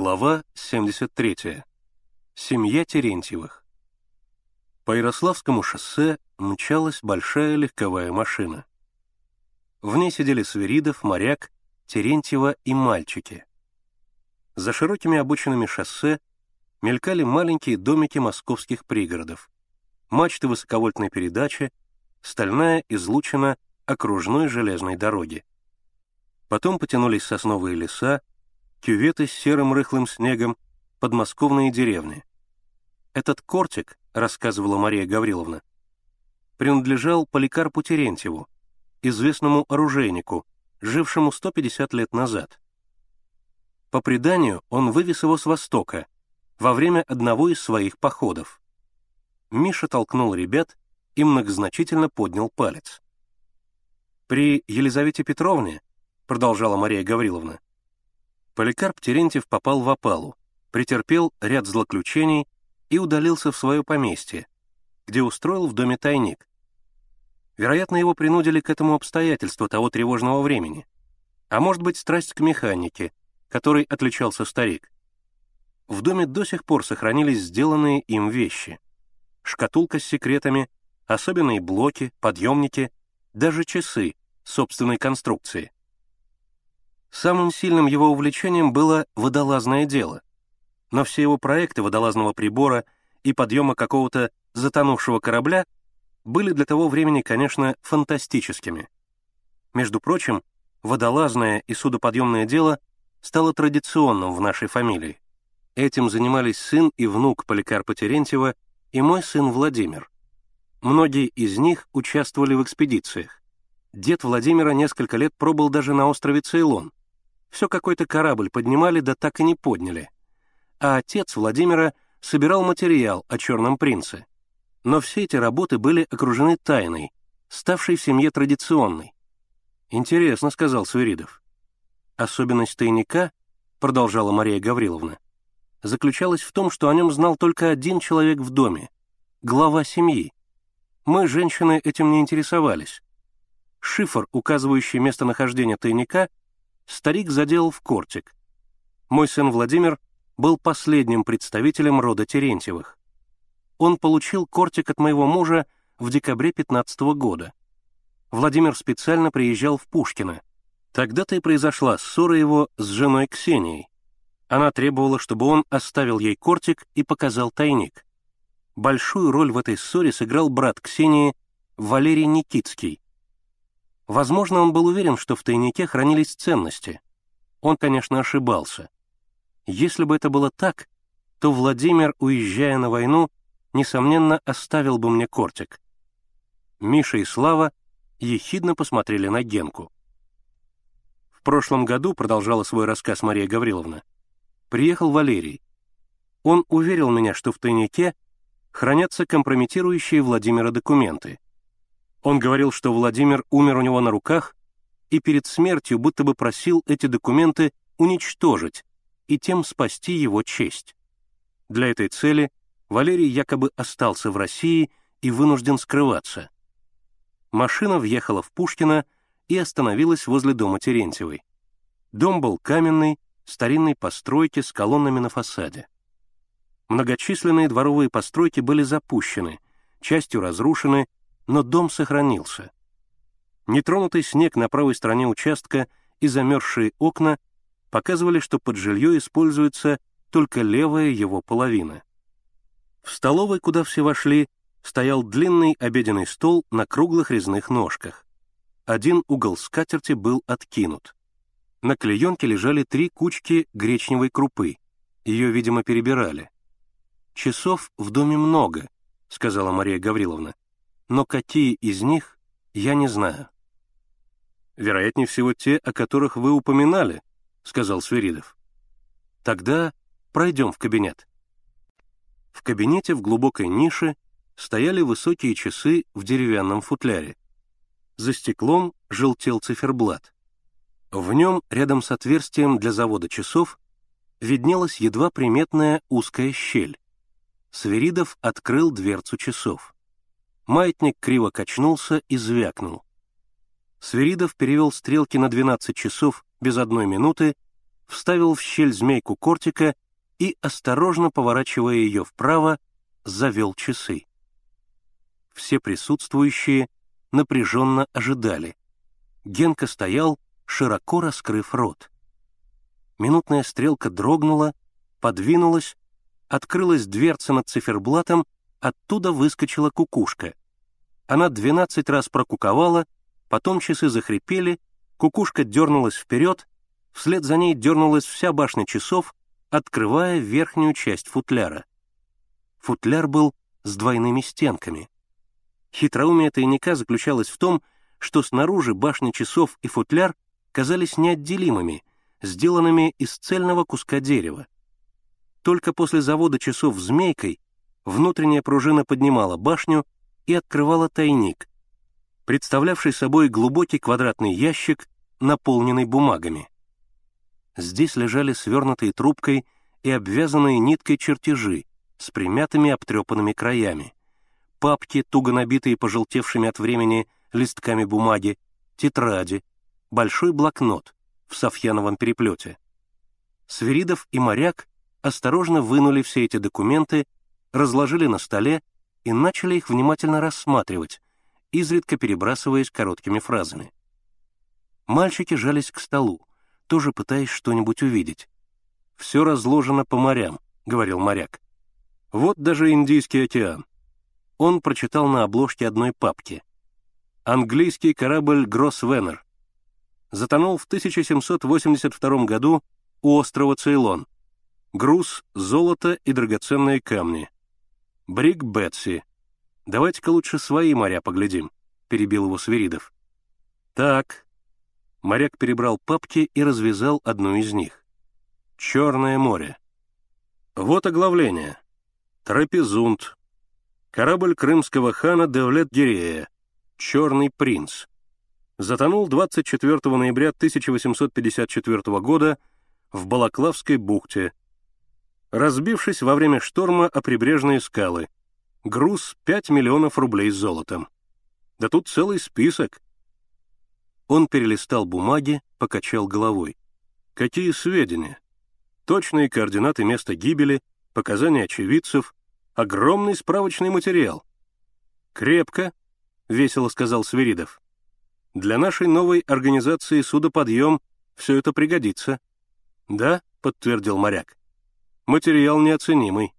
Глава 73. Семья Терентьевых. По Ярославскому шоссе мчалась большая легковая машина. В ней сидели Свиридов, Моряк, Терентьева и мальчики. За широкими обочинами шоссе мелькали маленькие домики московских пригородов, мачты высоковольтной передачи, стальная излучина окружной железной дороги. Потом потянулись сосновые леса, кюветы с серым рыхлым снегом, подмосковные деревни. Этот кортик, рассказывала Мария Гавриловна, принадлежал Поликарпу Терентьеву, известному оружейнику, жившему 150 лет назад. По преданию, он вывез его с востока во время одного из своих походов. Миша толкнул ребят и многозначительно поднял палец. «При Елизавете Петровне», — продолжала Мария Гавриловна, Поликарп Терентьев попал в опалу, претерпел ряд злоключений и удалился в свое поместье, где устроил в доме тайник. Вероятно, его принудили к этому обстоятельству того тревожного времени. А может быть, страсть к механике, которой отличался старик. В доме до сих пор сохранились сделанные им вещи. Шкатулка с секретами, особенные блоки, подъемники, даже часы собственной конструкции. Самым сильным его увлечением было водолазное дело. Но все его проекты водолазного прибора и подъема какого-то затонувшего корабля были для того времени, конечно, фантастическими. Между прочим, водолазное и судоподъемное дело стало традиционным в нашей фамилии. Этим занимались сын и внук Поликарпа Терентьева и мой сын Владимир. Многие из них участвовали в экспедициях. Дед Владимира несколько лет пробыл даже на острове Цейлон, все какой-то корабль поднимали, да так и не подняли. А отец Владимира собирал материал о «Черном принце». Но все эти работы были окружены тайной, ставшей в семье традиционной. «Интересно», — сказал Свиридов. «Особенность тайника», — продолжала Мария Гавриловна, заключалась в том, что о нем знал только один человек в доме — глава семьи. Мы, женщины, этим не интересовались. Шифр, указывающий местонахождение тайника, старик заделал в кортик. Мой сын Владимир был последним представителем рода Терентьевых. Он получил кортик от моего мужа в декабре 15 -го года. Владимир специально приезжал в Пушкино. Тогда-то и произошла ссора его с женой Ксенией. Она требовала, чтобы он оставил ей кортик и показал тайник. Большую роль в этой ссоре сыграл брат Ксении Валерий Никитский, Возможно, он был уверен, что в тайнике хранились ценности. Он, конечно, ошибался. Если бы это было так, то Владимир, уезжая на войну, несомненно, оставил бы мне кортик. Миша и Слава ехидно посмотрели на Генку. В прошлом году, продолжала свой рассказ Мария Гавриловна, приехал Валерий. Он уверил меня, что в тайнике хранятся компрометирующие Владимира документы — он говорил, что Владимир умер у него на руках и перед смертью будто бы просил эти документы уничтожить и тем спасти его честь. Для этой цели Валерий якобы остался в России и вынужден скрываться. Машина въехала в Пушкино и остановилась возле дома Терентьевой. Дом был каменный, старинной постройки с колоннами на фасаде. Многочисленные дворовые постройки были запущены, частью разрушены но дом сохранился. Нетронутый снег на правой стороне участка и замерзшие окна показывали, что под жилье используется только левая его половина. В столовой, куда все вошли, стоял длинный обеденный стол на круглых резных ножках. Один угол скатерти был откинут. На клеенке лежали три кучки гречневой крупы. Ее, видимо, перебирали. «Часов в доме много», — сказала Мария Гавриловна но какие из них, я не знаю. «Вероятнее всего, те, о которых вы упоминали», — сказал Свиридов. «Тогда пройдем в кабинет». В кабинете в глубокой нише стояли высокие часы в деревянном футляре. За стеклом желтел циферблат. В нем, рядом с отверстием для завода часов, виднелась едва приметная узкая щель. Свиридов открыл дверцу часов. Маятник криво качнулся и звякнул. Свиридов перевел стрелки на 12 часов без одной минуты, вставил в щель змейку кортика и, осторожно поворачивая ее вправо, завел часы. Все присутствующие напряженно ожидали. Генка стоял, широко раскрыв рот. Минутная стрелка дрогнула, подвинулась, открылась дверца над циферблатом, оттуда выскочила кукушка. Она двенадцать раз прокуковала, потом часы захрипели, кукушка дернулась вперед, вслед за ней дернулась вся башня часов, открывая верхнюю часть футляра. Футляр был с двойными стенками. Хитроумие тайника заключалось в том, что снаружи башня часов и футляр казались неотделимыми, сделанными из цельного куска дерева. Только после завода часов змейкой внутренняя пружина поднимала башню и открывала тайник, представлявший собой глубокий квадратный ящик, наполненный бумагами. Здесь лежали свернутые трубкой и обвязанные ниткой чертежи с примятыми обтрепанными краями, папки, туго набитые пожелтевшими от времени листками бумаги, тетради, большой блокнот, в софьяновом переплете. Свиридов и моряк осторожно вынули все эти документы, разложили на столе и начали их внимательно рассматривать, изредка перебрасываясь короткими фразами. Мальчики жались к столу, тоже пытаясь что-нибудь увидеть. «Все разложено по морям», — говорил моряк. «Вот даже Индийский океан». Он прочитал на обложке одной папки. «Английский корабль «Гроссвеннер», затонул в 1782 году у острова Цейлон. Груз, золото и драгоценные камни. Брик Бетси. Давайте-ка лучше свои моря поглядим, перебил его Свиридов. Так. Моряк перебрал папки и развязал одну из них. Черное море. Вот оглавление. Трапезунд. Корабль крымского хана Девлет-Гирея. Черный принц затонул 24 ноября 1854 года в Балаклавской бухте, разбившись во время шторма о прибрежные скалы. Груз 5 миллионов рублей с золотом. Да тут целый список. Он перелистал бумаги, покачал головой. Какие сведения? Точные координаты места гибели, показания очевидцев, огромный справочный материал. «Крепко», — весело сказал Свиридов. Для нашей новой организации «Судоподъем» все это пригодится». «Да», — подтвердил моряк. «Материал неоценимый».